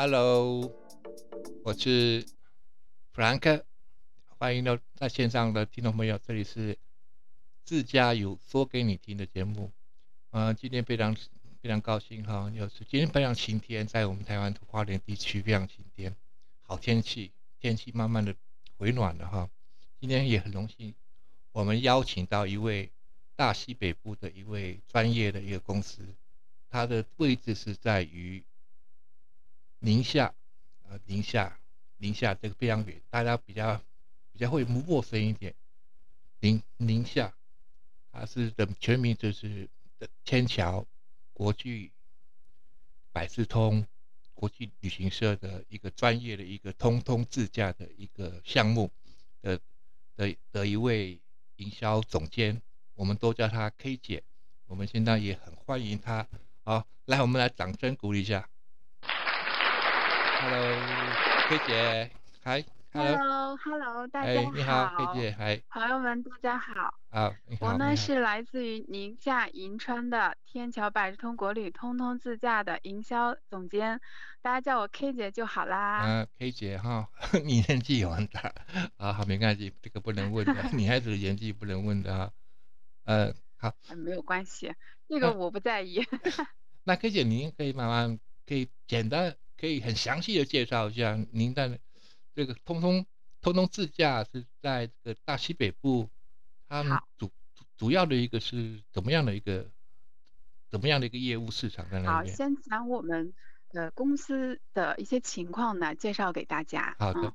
Hello，我是弗兰克，欢迎到在线上的听众朋友，这里是自驾游说给你听的节目。嗯，今天非常非常高兴哈，又是今天非常晴天，在我们台湾花莲地区非常晴天，好天气，天气慢慢的回暖了哈。今天也很荣幸，我们邀请到一位大西北部的一位专业的一个公司，它的位置是在于。宁夏，呃，宁夏，宁夏这个非常远，大家比较比较会陌生一点。宁宁夏，它是的全名就是的天桥国际百事通国际旅行社的一个专业的一个通通自驾的一个项目的的的一位营销总监，我们都叫她 K 姐。我们现在也很欢迎她。好，来，我们来掌声鼓励一下。Hello，K 姐，嗨，Hello，Hello，大家好，你好，K 姐，嗨，朋友们，大家好，啊，我呢是来自于宁夏银川的天桥百事通国旅通通自驾的营销总监，大家叫我 K 姐就好啦。嗯，K 姐哈，你年纪有很大，啊，好，没关系，这个不能问的，女孩子的年纪不能问的啊，呃，好，没有关系，这个我不在意。那 K 姐，您可以慢慢，可以简单。可以很详细的介绍一下您在这个通通通通自驾是在这个大西北部，他们主主要的一个是怎么样的一个怎么样的一个业务市场在那边？好，先讲我们的公司的一些情况呢介绍给大家。好的。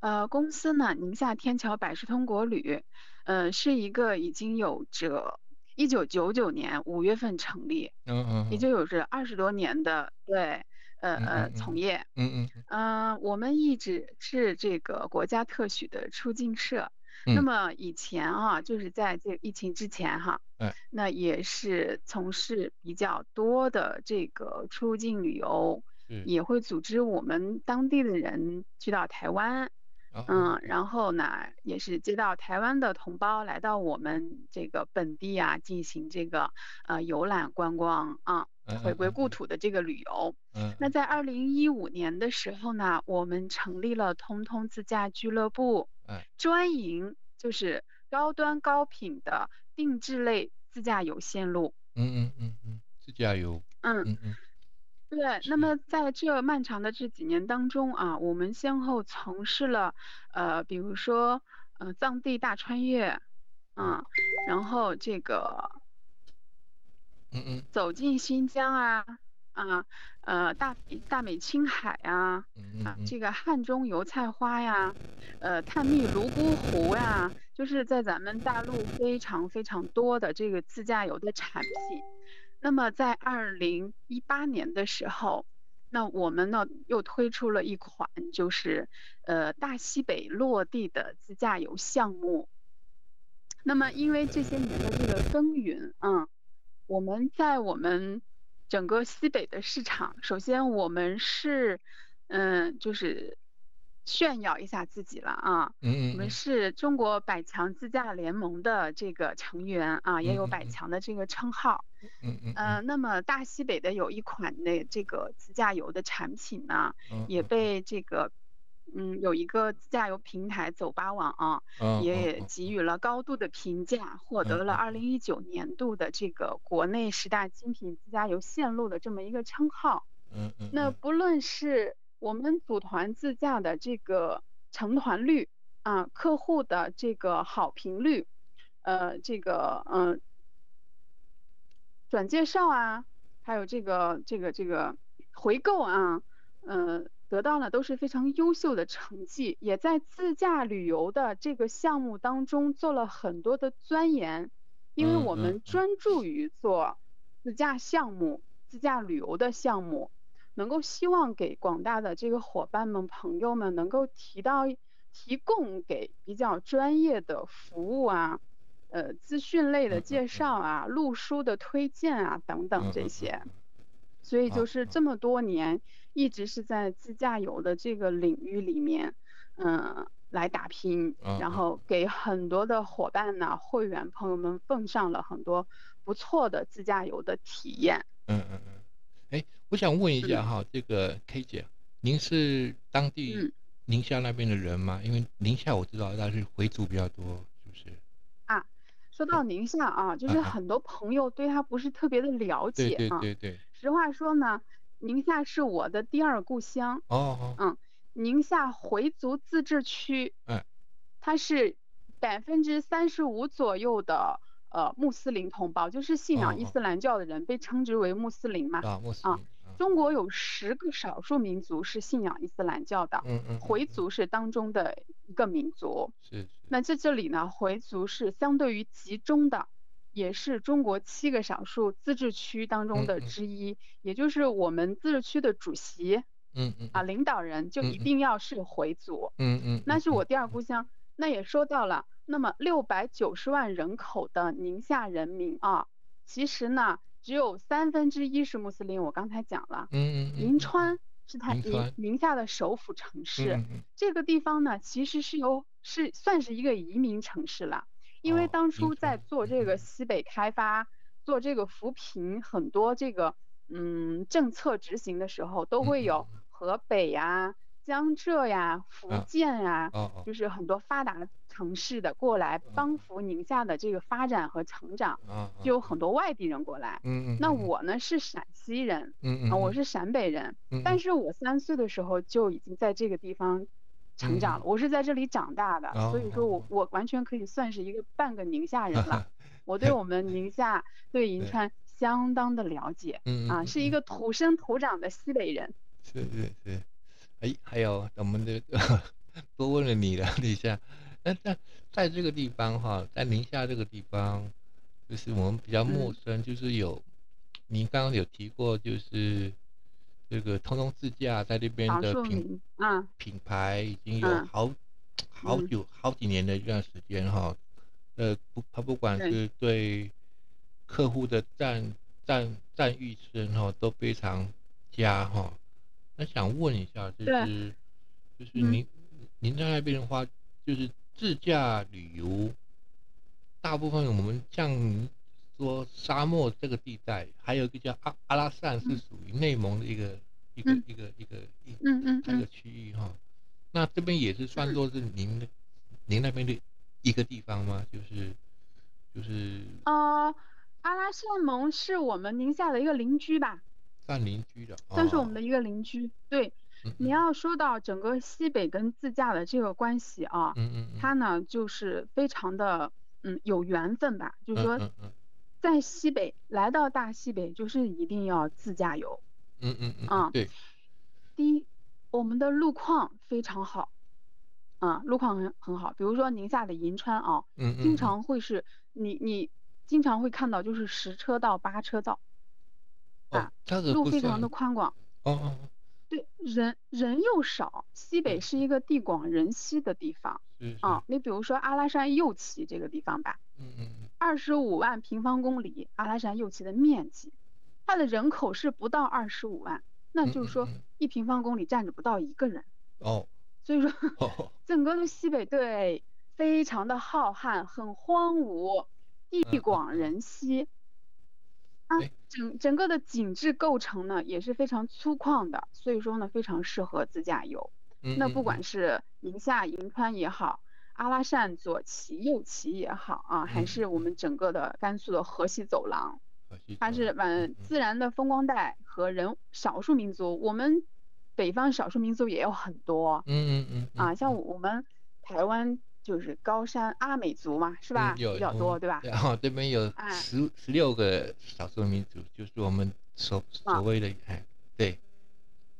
呃，公司呢，宁夏天桥百事通国旅，呃，是一个已经有着一九九九年五月份成立，嗯嗯，也就有着二十多年的对。呃呃，从业，嗯嗯嗯，我们一直是这个国家特许的出境社。那么以前啊，就是在这疫情之前哈，那也是从事比较多的这个出境旅游，也会组织我们当地的人去到台湾，嗯，然后呢，也是接到台湾的同胞来到我们这个本地啊，进行这个呃游览观光啊。回归故土的这个旅游，嗯，那在二零一五年的时候呢，我们成立了通通自驾俱乐部，专营就是高端高品的定制类自驾游线路，嗯嗯嗯嗯，自驾游，嗯。嗯嗯，对，那么在这漫长的这几年当中啊，我们先后从事了，呃，比如说，呃，藏地大穿越，嗯，然后这个。嗯嗯，走进新疆啊，啊，呃，大大美青海啊，啊，这个汉中油菜花呀，呃，探秘泸沽湖呀，就是在咱们大陆非常非常多的这个自驾游的产品。那么在二零一八年的时候，那我们呢又推出了一款就是呃大西北落地的自驾游项目。那么因为这些年的这个耕耘，嗯。我们在我们整个西北的市场，首先我们是，嗯，就是炫耀一下自己了啊。嗯我们是中国百强自驾联盟的这个成员啊，也有百强的这个称号。嗯嗯。呃，那么大西北的有一款的这个自驾游的产品呢，也被这个。嗯，有一个自驾游平台走吧网啊，也给予了高度的评价，获得了二零一九年度的这个国内十大精品自驾游线路的这么一个称号。嗯嗯。那不论是我们组团自驾的这个成团率啊，客户的这个好评率，呃，这个嗯，转介绍啊，还有这个这个这个回购啊，嗯。得到了都是非常优秀的成绩，也在自驾旅游的这个项目当中做了很多的钻研，因为我们专注于做自驾项目、自驾旅游的项目，能够希望给广大的这个伙伴们、朋友们能够提到提供给比较专业的服务啊，呃，资讯类的介绍啊、路书的推荐啊等等这些，所以就是这么多年。一直是在自驾游的这个领域里面，嗯，来打拼，然后给很多的伙伴呢、会员朋友们奉上了很多不错的自驾游的体验。嗯嗯嗯。哎，我想问一下哈，这个 K 姐，您是当地嗯宁夏那边的人吗？因为宁夏我知道那是回族比较多，是不是？啊，说到宁夏啊，就是很多朋友对他不是特别的了对对解啊。对对，实话说呢，宁夏是我的第二故乡。哦哦，宁夏回族自治区，嗯，它是百分之三十五左右的呃穆斯林同胞，就是信仰伊斯兰教的人被称之为穆斯林嘛。啊，穆斯啊林，啊中国有十个少数民族是信仰伊斯兰教的，嗯嗯，回嗯族是当中的一个民族。是是，那在这里呢，回族是相对于集中的，也是中国七个少数自治区当中的嗯嗯之一，也就是我们自治区的主席嗯嗯啊，领导人就一定要是回族。嗯嗯，那是我嗯第二故乡。那也说到了，那么六百九十万人口的宁夏人民啊，其实呢，只有三分之一是穆斯林。我刚才讲了，嗯嗯，银川是它宁宁夏的首府城市。这个地方呢，其实是由是算是一个移民城市了，因为当初在做这个。嗯西北开发、做这个扶贫很多这个嗯政策执行的时候，都会有嗯。河北呀、江浙呀、福啊建呀，就。是很多发达城市的过来帮扶。宁夏的这个发展和成长，啊，就有很多外地人过来。嗯嗯，那我呢是陕西人嗯嗯啊，我是陕北人，但是我三岁的时候就已经在这个地方成长了，我是在这里长大的，所以说我我完全可以算是一个半个宁夏人了。我对我们宁夏 对银川相当的了解，嗯啊，是一个土生土长的西北人。是是是，哎，还有我们的 多问了你了一下，那在在这个地方哈，在宁夏这个地方，就是我们比较陌生，就是有您刚刚有提过，就是这个通通自驾在那边的品品牌已经有嗯好好嗯。久好几年的一段时间哈，呃不，他不管是对客户的赞赞赞誉声哈都非常佳哈。那想问一下，就是就是嗯。您您在那边的话，就是自驾旅游，大部分我们像您说沙漠这个地带，还有一个叫阿阿拉善是嗯属于内蒙的一个一个嗯一个一个一嗯嗯那个嗯，区域哈，那这边也是算作是您的您那边的一个地方吗？就是就是呃，阿拉善盟是我们宁夏的一个邻居吧，算邻居的，算是我们哦的一个邻居。对，嗯你要说到整个西北跟自驾的这个关系啊，嗯嗯嗯，它呢就是非常的嗯有缘分吧，就是说在西北来到大西北，就是一定要自驾游。嗯嗯嗯啊嗯，对，第一，我们的路况非常好，啊，路况很很好。比如说宁夏的银川啊，嗯嗯，经嗯常会是你你经常会看到就是十车道八车道，哦啊，路非常的宽广。哦哦，哦对，人人又少，西北嗯是一个地广人稀的地方是是，啊。你比如说阿拉善右旗这个地方吧，嗯嗯嗯二十五万平方公里，阿拉善右旗的面积，它的人口是不到二十五万，那嗯就是说一平方公里站着不到一个人。哦所以说，哦，整个的西北对非常的浩瀚，很荒芜，地广嗯人稀。啊哎，整整个的景致构成呢也是非常粗犷的，所以说呢非常适合自驾游。那不管是宁夏银川也好，阿拉善左旗右旗也好啊，还嗯是我们整个的甘肃的河西走廊，它是嗯自然的风光带和人少数民族，我们北方少数民族也有很多。嗯嗯嗯啊，像嗯我们台湾就是高山阿美族嘛，是嗯吧？有比较多，嗯对吧？然后这边有哎十十六个少数民族，就是我们所啊所谓的哎，对，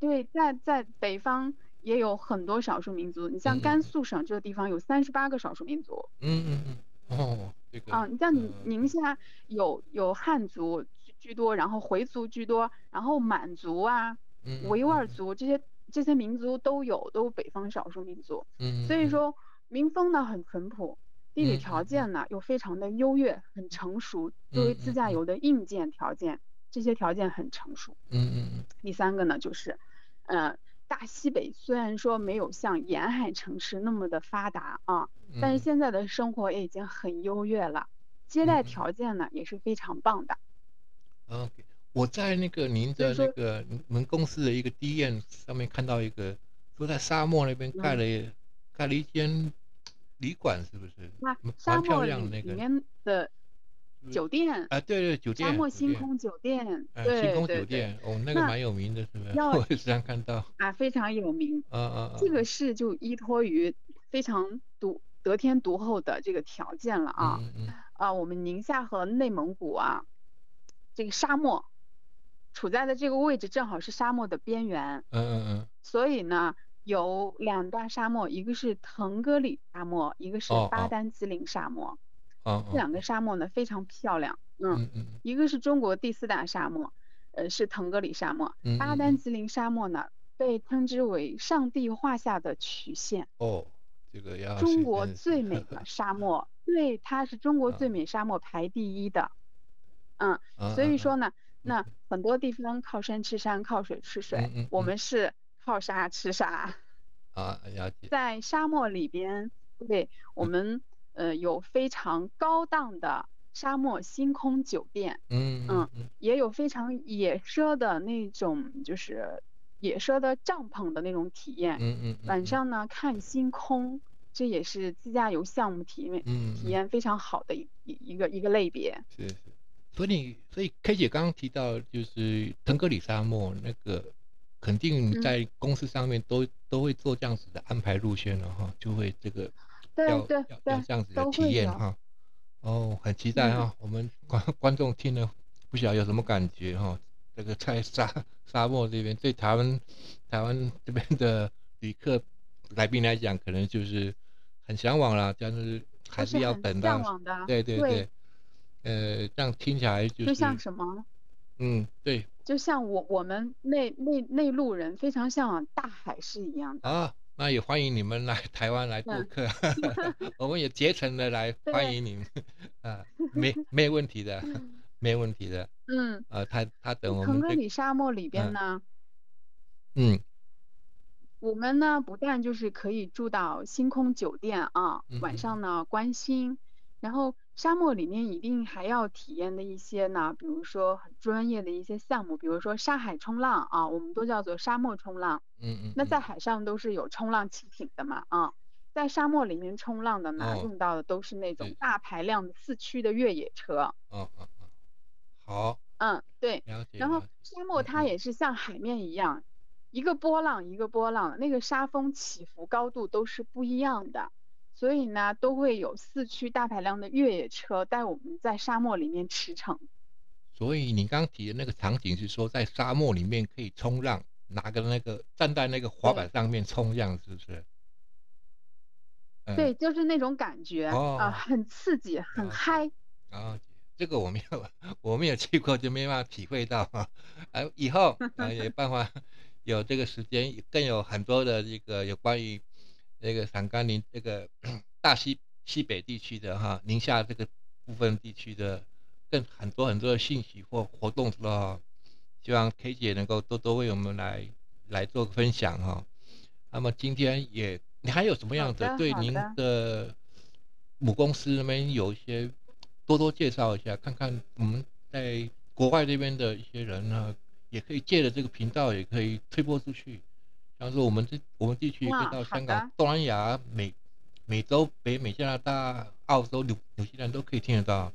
对，在在北方也有很多少数民族，你像甘肃省这个地方有三十八个少数民族。嗯嗯嗯，哦，这个啊，你像宁夏有有汉族居居多，然后回族居多，然后满族啊、嗯维吾尔嗯族这些这些民族都有，都北方少数民族。嗯，所以嗯。说民风呢很淳朴，地理嗯条嗯。件呢又非常的优越，很成熟。作为自驾游的硬件条件，这些条件很成熟。嗯嗯嗯。第三个呢就是，呃，大西北虽然说没有像沿海城市那么的发达啊，嗯，但是现在的生活也已经很优越了，接待条件呢也是非常棒的。OK，我在那个您的那个你们公司的一个 D N 上面看到一个，说在沙漠那边盖嗯，了盖了一间旅馆，是不是？那漂漠里里亮的那个？酒店，啊，对对，酒店沙，漠星空酒店，对，星空酒对对对，店，哦，那个蛮有名的，是不是？要 我也时常看到，啊非常有名。啊啊啊这个是就依托于非常独得天独厚的这个条件了啊嗯嗯啊，我们宁夏和内蒙古啊，这个沙漠处在的这个位置正好是沙漠的边缘，嗯嗯嗯，所以呢有两大沙漠，一个是腾格里沙漠，一个是巴丹吉林沙漠。这两个沙漠呢非常漂亮，嗯，一个是中国第四大沙漠，呃是腾格里沙漠，嗯巴丹吉林沙漠呢被称之为上帝画下的曲线。哦，这个要中国最，美的沙漠，对，它是中国最啊美沙漠排第一的，嗯，所以说呢，嗯那。很多地方靠山吃山，靠水吃水，我们是靠沙吃沙，啊，了解，在沙漠里边，对，我嗯。们呃有非常高档的沙漠星空酒店，嗯嗯，也有非常野奢的那种，就是野奢的帐篷的那种体验。嗯嗯晚上呢看星空，这也是自驾游项目体验体验非常好的一一一个一个类别。是是，所以你所以 K 姐刚刚提到就是腾格里沙漠那个，肯定在公司上面都都会做这样子的安排路线了哈，就会这个对要对要这样子的体。验哈。哦，很期待嗯，哈，我们观 观众听了不晓得有什么感觉哈。这个在沙 沙漠这边，对台湾台湾这边的旅客来宾来讲，可能就是很向往啦，但是还是要等到，向往的。对对对，对，呃，这样听起来就就像，什么？嗯，对就像我我们内内内陆人非常向往大海是一样的。啊，那也欢迎你们来 台湾来做嗯，客，我们也竭诚的来欢，迎你们，啊，没 没问题的，没问题的，嗯，呃，他他等我腾们腾，格里沙漠里边嗯呢，嗯。我们呢不但就是可以住到星空酒店啊，晚上呢观星，然后沙漠里面一定还要体验的一些呢，比如说很专业的一些项目，比如说沙海冲浪啊，我们都叫做沙漠冲浪。嗯嗯那在嗯，海上都是有冲浪汽艇的嘛啊，在沙漠里面冲浪的呢，哦，用到的都是那种，大排量的四驱的越野车。嗯嗯嗯，好，嗯，对。然后，沙漠它也是像海面一样，一个波浪一个波浪，那个沙峰起伏高度都是不一样的，所以呢，都会有四驱大排量的越野车带我们在沙漠里面驰骋。所以你刚刚提的那个场景是说在沙漠里面可以冲浪，拿个那个站在那个滑板，上面冲，这样是不是？嗯，对，就是那种感觉啊，哦，很刺激，很。嗨。啊，这个我没有，我没有去过，就没办法体会到哈。啊，以后啊 也办法有这个时间，更有很多的这个有关于那个陕甘宁这个 大西西北地区的哈，宁夏这个部分地区的，更很多很多的信息或活动的哈，希望 K 姐能够多多为我们来来做个分享哈。那么今天也，你还有什么样的的，对您的。母公司那边有一些多多介绍一下，看看我们在国外这边的一些人呢，也可以借着这个频道，也可以推播出去。像是我们这我们地区也可以到香港、东南亚、美美洲、北美、加拿大、澳洲、纽纽西兰都可以听得到，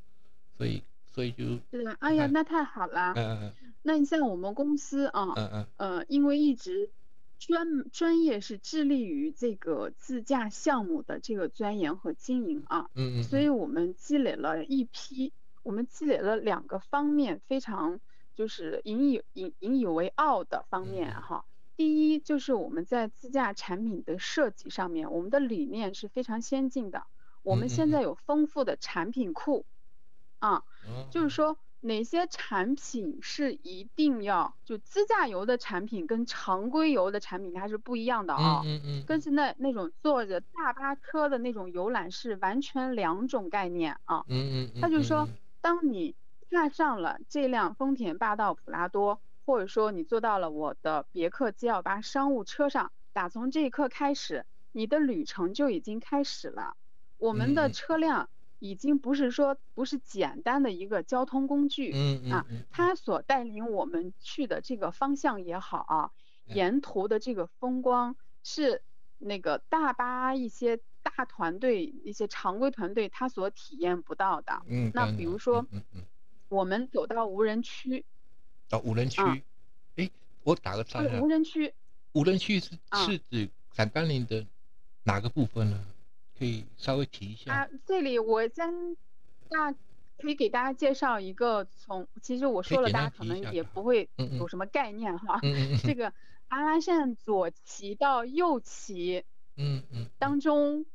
所以所以就是的，哎呀，那太好了。嗯嗯那你像我们公司啊，嗯嗯。呃，因为一直专专业是致力于这个自驾项目的这个钻研和经营啊，嗯嗯所以嗯我们积累了一批，我们积累了两个方面非常就是引以引引以为傲的方面嗯哈。第一就是我们在自驾产品的设计上面，我们的理念是非常先进的，我嗯们现嗯。在有丰富的产品库啊。嗯，就是说哪些产品是一定要就自驾游的产品跟常规游的产品它是不一样的嗯啊，嗯嗯跟现在那种坐着大巴车的那种游览是完全两种概念啊。嗯嗯嗯他就说嗯，当你踏上了这辆丰田霸道普拉多，或者说你坐到了我的别克 GL8 商务车上，打从这一刻开始，你的旅程就已经开始了。我们的车辆已经不是说不是简单的一个交通工具啊，嗯嗯嗯，它所带领我们去的这个方向也好啊，沿途的这个风光是那个大巴一些大团队、一些常规团队他所体验不到的。嗯，那比如说嗯嗯，我们走到无人区，到无人区啊，哎，我打个岔无，人区，无人区是啊是指陕甘宁的哪个部分呢？可以稍微提一下。啊，这里我先大可以给大家介绍一个从，其实我说了，大家可能也不会有什么概念哈。嗯嗯这个阿拉善左旗到右旗嗯嗯。当中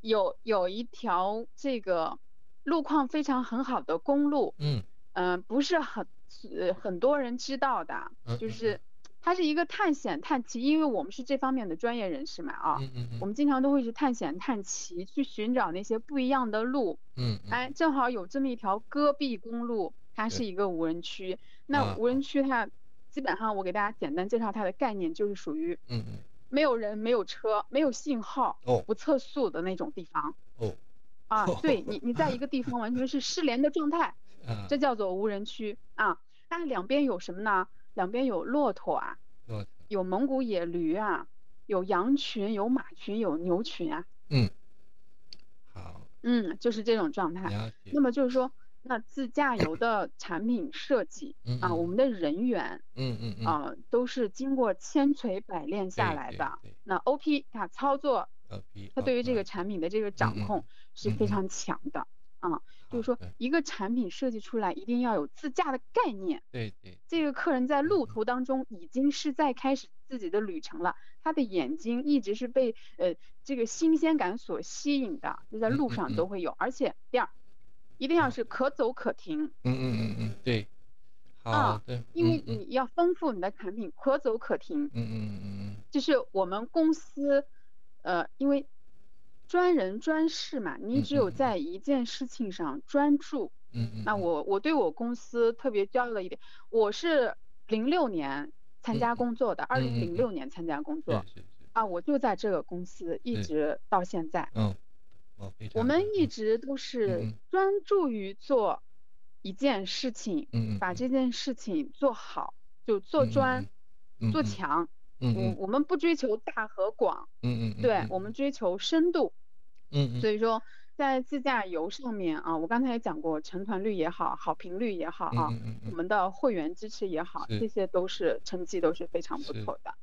有有一条这个路况非常很好的公路，嗯。嗯、不是很是很多人知道的，就是它是一个探险探奇，因为我们是这方面的专业人士嘛啊，嗯嗯我们经常都会去探险探奇，去寻找那些不一样的路。嗯嗯，哎，正好有这么一条戈壁公路，它是一个无人区。啊那无人区它基本上我给大家简单介绍它的概念，就是属于嗯嗯没有人、没有车、没有信号、哦不测速的那种地方哦啊。对你，你在一个地方完全是失联的状态，嗯，这叫做无人区啊。那两边有什么呢？两边有骆驼啊，我有蒙古野驴啊，有羊群、有马群、有牛群啊。嗯好嗯，就是这种状态。那。么就是说，那自驾游的产品设计啊，我们的人员嗯嗯嗯啊，都是经过千锤百炼下来的。对那 OP 啊操作它对于这个哦产品的这个掌控是非常强的啊。就是说，一个产品设计出来一定要有自驾的概念。对对，这个客人在路嗯途当中已经是在开始自己的旅程了，他的眼睛一直是被呃这个新鲜感所吸引的，就在路上都会有。而且第二，一定要是可走可停，嗯嗯嗯嗯对，好啊的，因为你要丰富你的产品，可走可停。嗯嗯嗯嗯，就是我们公司，呃，因为专人专事嘛，你只有在一件事情上专注。嗯嗯，那嗯我我对我公司特别骄傲的一点，我是零六年参加嗯工作的，二零零六年参加工作是是是，啊，我就在这个公司一直到现在。我们一直都是嗯专注于做一件事情，把这件事情做好，就做专、做强。我嗯。嗯我们不追求大和广，嗯嗯，对嗯。我们追求深度。嗯嗯。所以说，在自驾游上面啊，我刚才也讲过，成团率也好，好评率也好啊，我们的会员支持也好，这些都是成绩都是非常不错的。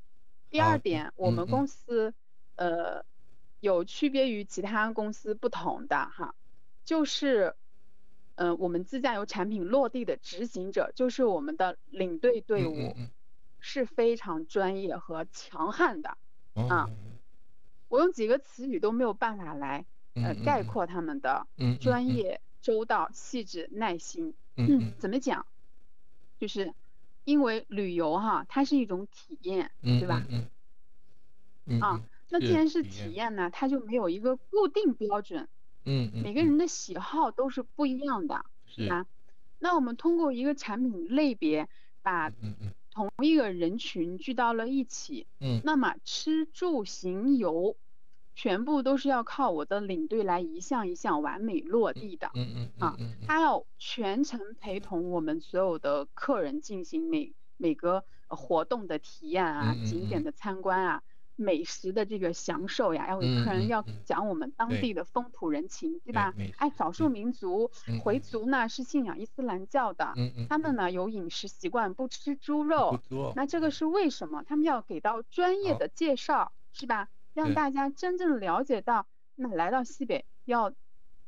第二点，我们公司呃有区别于其他公司不同的哈，就是呃我们自驾游产品落地的执行者，就是我们的领队队嗯伍嗯嗯是非常专业和强悍的。啊哦我用几个词语都没有办法来呃概括他们的专业、周到、细致、耐心。嗯嗯怎么讲？就是因为旅游哈，它是一种体验，嗯对吧？嗯嗯啊嗯那既然是体体验呢，它就没有一个固定标准，嗯嗯每个人的喜好都是不一样的，是吧？那我们通过一个产品类别，把同一个人群聚到了一起，嗯。那么吃住行游，全部都是要靠我的领队来一项一项完美落地的。嗯嗯啊他要全程陪同我们所有的客人进行每每个呃活动的体验啊，景点的参观啊，美食的这个享受呀，要给嗯客人要讲我们当地的风土人情，对对吧美？哎，少数嗯民族回族呢是信仰伊斯兰教的，他们呢有饮食习惯不吃猪肉，那这个是为什么？他们要给到专业的介绍，是吧？让大家真正了解到，那来到西北要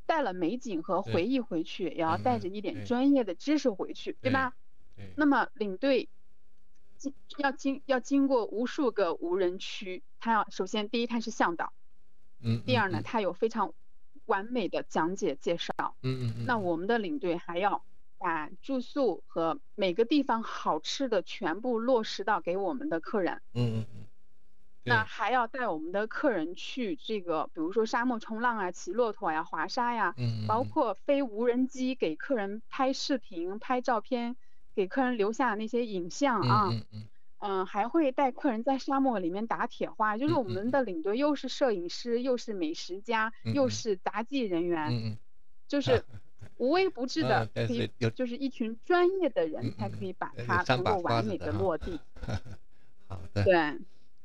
带了美景和回忆回去，也要带着一点专业的知识回去，对吧？对那么领队经要经要经过无数个无人区，他要首先第一他是向导，嗯第二呢嗯。他有非常完美的讲解介绍，嗯嗯嗯那我们的领队还要把住宿和每个地方好吃的全部落实到给我们的客人。嗯嗯嗯。那还要带我们的客人去这个，比如说沙漠冲浪啊、骑骆驼呀、滑沙呀，嗯包括飞无人机给客人拍视频、拍照片，给客人留下那些影像啊。嗯嗯嗯，还会带客人在沙漠里面打铁花，就是我们的领队又是摄影师，又是美食家，又是杂技人员。就是 无微不至的可以就是一群专业的人嗯才可以把它能够完美的落 地。好的，对，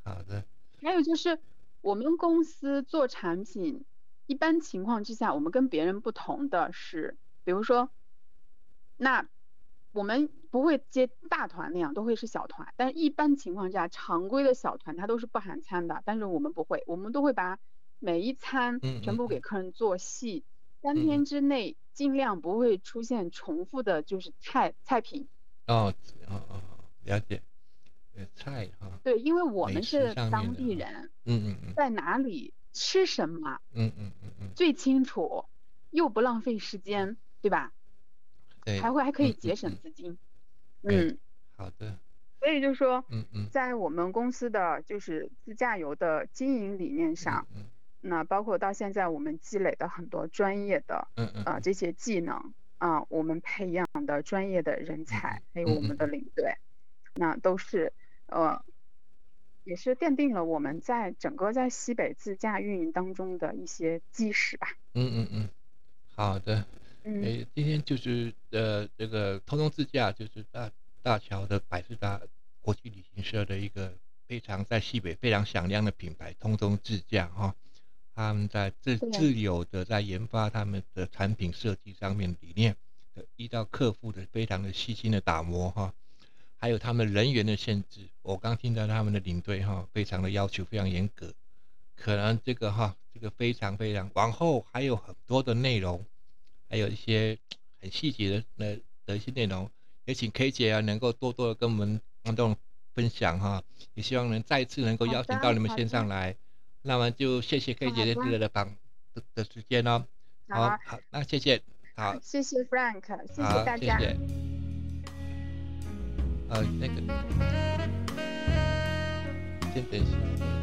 好的，还有就是我们公司做产品，一般情况之下，我们跟别人不同的是，比如说，那我们不会接大团那样，都会是小团。但是一般情况下，常规的小团它都是不含餐的，但是我们不会，我们都会把每一餐全部给嗯客人做细，三嗯天之内尽量不会出现重复的，就是菜菜品。哦哦哦，了解，呃，菜哈，对，因为我们是当地人，嗯嗯嗯在哪里吃什么。嗯嗯嗯嗯，最清楚，又不浪费时间，对吧？对，还会还可以嗯节省资金。对嗯，好的，所以就是说，嗯嗯在我们公司的就是自驾游的经营理念上，嗯那包括到现在我们积累的很多专业的嗯嗯呃这些技能啊、我们培养的专业的人才，还有我们的领队，那都是呃。也是奠定了我们在整个在西北自驾运营当中的一些基石吧。嗯嗯嗯，好的，嗯，诶，今天就是呃这个通通自驾就是大大桥的百事达国际旅行社的一个非常在西北非常响亮的品牌通通自驾哈、他们在自自有的在研发他们的产品设计上面理念的依照客户的非常的细心的打磨哈、还有他们人员的限制，我刚听到他们的领队哈、非常的要求非常严格，可能这个哈这个非常非常往后还有很多的内容。还有一些很细节的的的一些内容，也请 K 姐啊能够多多的跟我们观众分享哈，也希望能再次能够邀请到你们线上来，那么就谢谢 K 姐的热的这个的访的的时间哦，好好，好，那谢谢，好，谢谢 Frank，谢谢，大家。谢谢，呃，那个，先等一下。